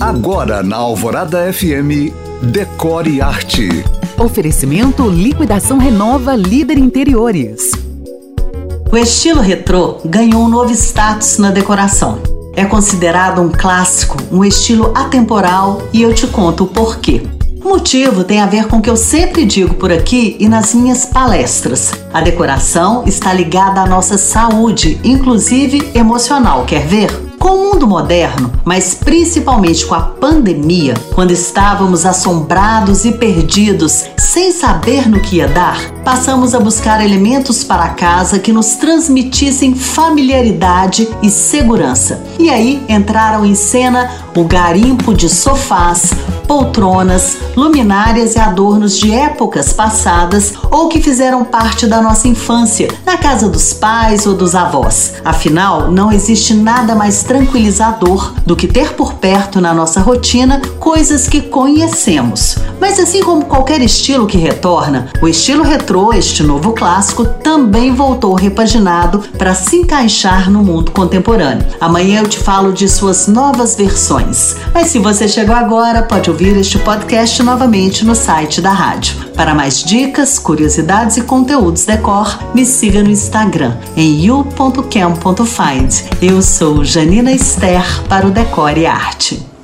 Agora na Alvorada FM, Decore Arte. Oferecimento Liquidação Renova Líder Interiores. O estilo retrô ganhou um novo status na decoração. É considerado um clássico, um estilo atemporal e eu te conto o porquê. O motivo tem a ver com o que eu sempre digo por aqui e nas minhas palestras. A decoração está ligada à nossa saúde, inclusive emocional. Quer ver? Com o mundo moderno, mas principalmente com a pandemia, quando estávamos assombrados e perdidos, sem saber no que ia dar, passamos a buscar elementos para casa que nos transmitissem familiaridade e segurança. E aí entraram em cena o garimpo de sofás, poltronas, luminárias e adornos de épocas passadas ou que fizeram parte da nossa infância, na casa dos pais ou dos avós. Afinal, não existe nada mais tranquilizador do que ter por perto na nossa rotina coisas que conhecemos. Mas assim como qualquer estilo que retorna, o estilo retrô, este novo clássico, também voltou repaginado para se encaixar no mundo contemporâneo. Amanhã eu te falo de suas novas versões. Mas se você chegou agora, pode ouvir este podcast novamente no site da rádio. Para mais dicas, curiosidades e conteúdos decor, me siga no Instagram em you.cam.find. Eu sou Janina Esther para o Decore Arte.